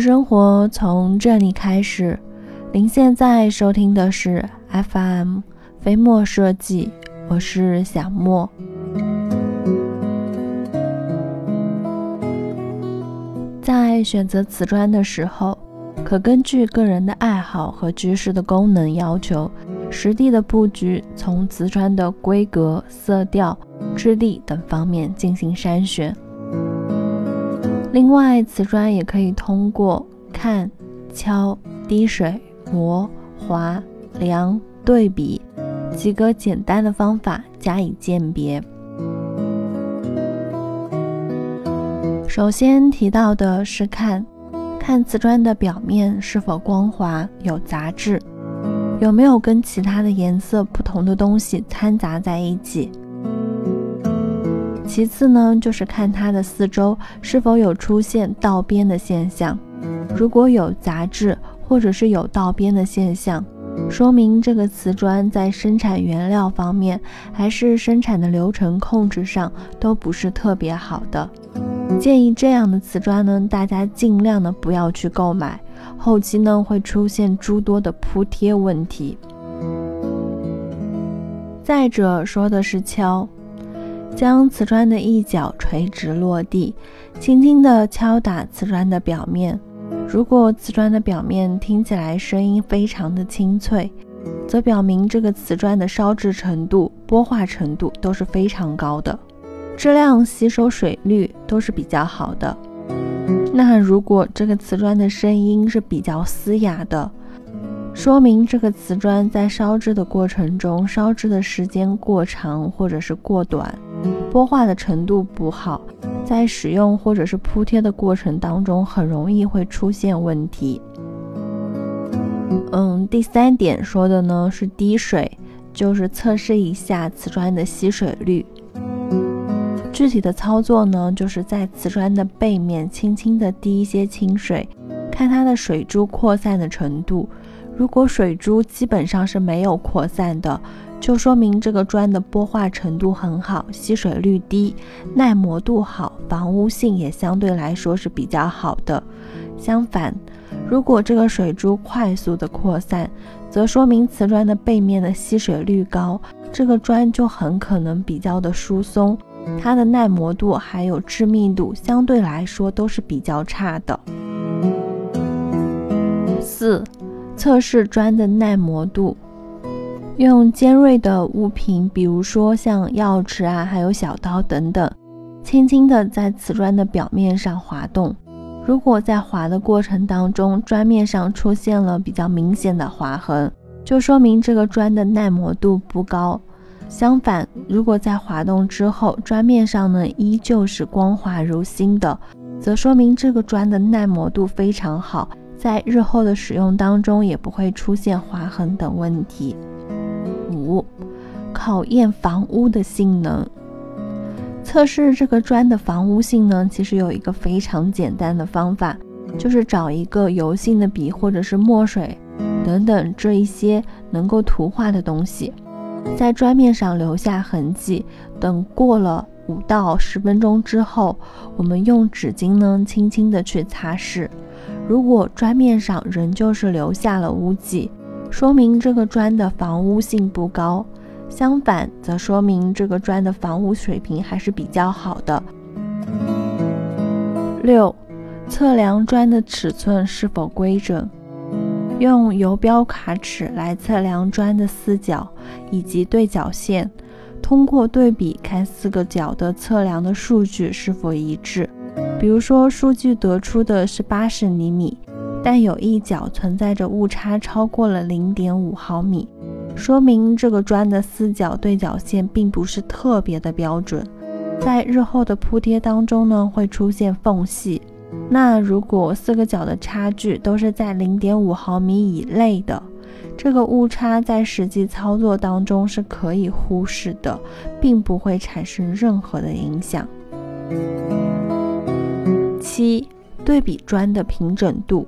生活从这里开始。您现在收听的是 FM 飞墨设计，我是小莫。在选择瓷砖的时候，可根据个人的爱好和居室的功能要求，实地的布局，从瓷砖的规格、色调、质地等方面进行筛选。另外，瓷砖也可以通过看、敲、滴水、磨、划、量、对比几个简单的方法加以鉴别。首先提到的是看，看瓷砖的表面是否光滑有杂质，有没有跟其他的颜色不同的东西掺杂在一起。其次呢，就是看它的四周是否有出现倒边的现象。如果有杂质或者是有倒边的现象，说明这个瓷砖在生产原料方面还是生产的流程控制上都不是特别好的。建议这样的瓷砖呢，大家尽量的不要去购买，后期呢会出现诸多的铺贴问题。再者说的是敲。将瓷砖的一角垂直落地，轻轻地敲打瓷砖的表面。如果瓷砖的表面听起来声音非常的清脆，则表明这个瓷砖的烧制程度、玻化程度都是非常高的，质量、吸收水率都是比较好的。那如果这个瓷砖的声音是比较嘶哑的，说明这个瓷砖在烧制的过程中，烧制的时间过长或者是过短。剥化的程度不好，在使用或者是铺贴的过程当中，很容易会出现问题。嗯，第三点说的呢是滴水，就是测试一下瓷砖的吸水率。具体的操作呢，就是在瓷砖的背面轻轻的滴一些清水，看它的水珠扩散的程度。如果水珠基本上是没有扩散的。就说明这个砖的玻化程度很好，吸水率低，耐磨度好，防污性也相对来说是比较好的。相反，如果这个水珠快速的扩散，则说明瓷砖的背面的吸水率高，这个砖就很可能比较的疏松，它的耐磨度还有致密度相对来说都是比较差的。四，测试砖的耐磨度。用尖锐的物品，比如说像钥匙啊，还有小刀等等，轻轻的在瓷砖的表面上滑动。如果在滑的过程当中，砖面上出现了比较明显的划痕，就说明这个砖的耐磨度不高。相反，如果在滑动之后，砖面上呢依旧是光滑如新的，则说明这个砖的耐磨度非常好，在日后的使用当中也不会出现划痕等问题。五、考验防污的性能。测试这个砖的防污性呢，其实有一个非常简单的方法，就是找一个油性的笔或者是墨水等等这一些能够涂画的东西，在砖面上留下痕迹。等过了五到十分钟之后，我们用纸巾呢轻轻的去擦拭。如果砖面上仍旧是留下了污迹，说明这个砖的防污性不高，相反则说明这个砖的防污水平还是比较好的。六，测量砖的尺寸是否规整，用游标卡尺来测量砖的四角以及对角线，通过对比看四个角的测量的数据是否一致。比如说，数据得出的是八十厘米。但有一角存在着误差超过了零点五毫米，说明这个砖的四角对角线并不是特别的标准，在日后的铺贴当中呢会出现缝隙。那如果四个角的差距都是在零点五毫米以内的，这个误差在实际操作当中是可以忽视的，并不会产生任何的影响。七，对比砖的平整度。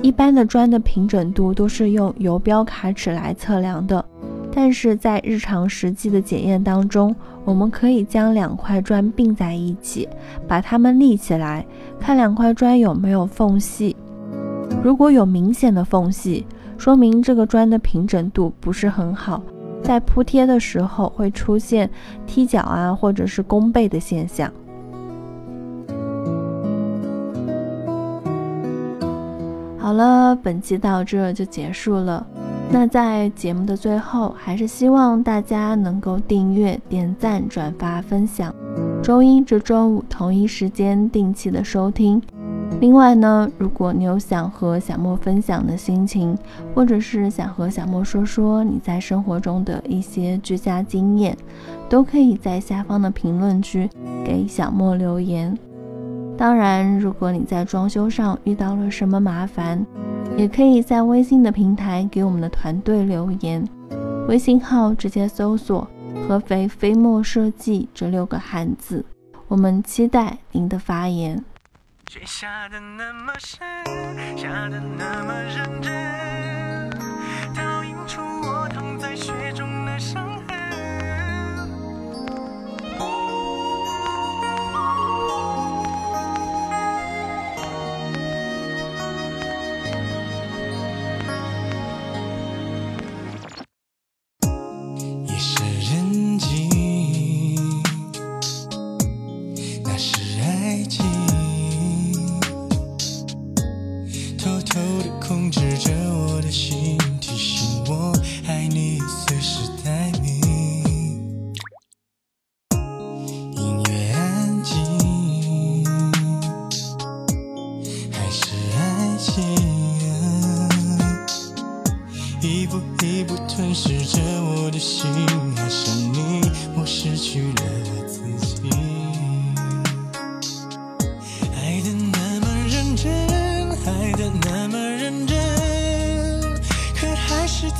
一般的砖的平整度都是用游标卡尺来测量的，但是在日常实际的检验当中，我们可以将两块砖并在一起，把它们立起来，看两块砖有没有缝隙。如果有明显的缝隙，说明这个砖的平整度不是很好，在铺贴的时候会出现踢脚啊，或者是弓背的现象。好了，本期到这就结束了。那在节目的最后，还是希望大家能够订阅、点赞、转发、分享，周一至周五同一时间定期的收听。另外呢，如果你有想和小莫分享的心情，或者是想和小莫说说你在生活中的一些居家经验，都可以在下方的评论区给小莫留言。当然，如果你在装修上遇到了什么麻烦，也可以在微信的平台给我们的团队留言，微信号直接搜索“合肥飞墨设计”这六个汉字，我们期待您的发言。雪下的那么深，下的那么认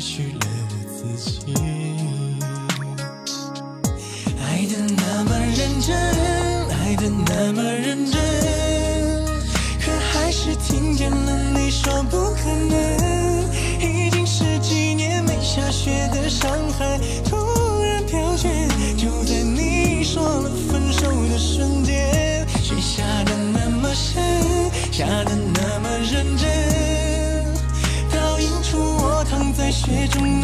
下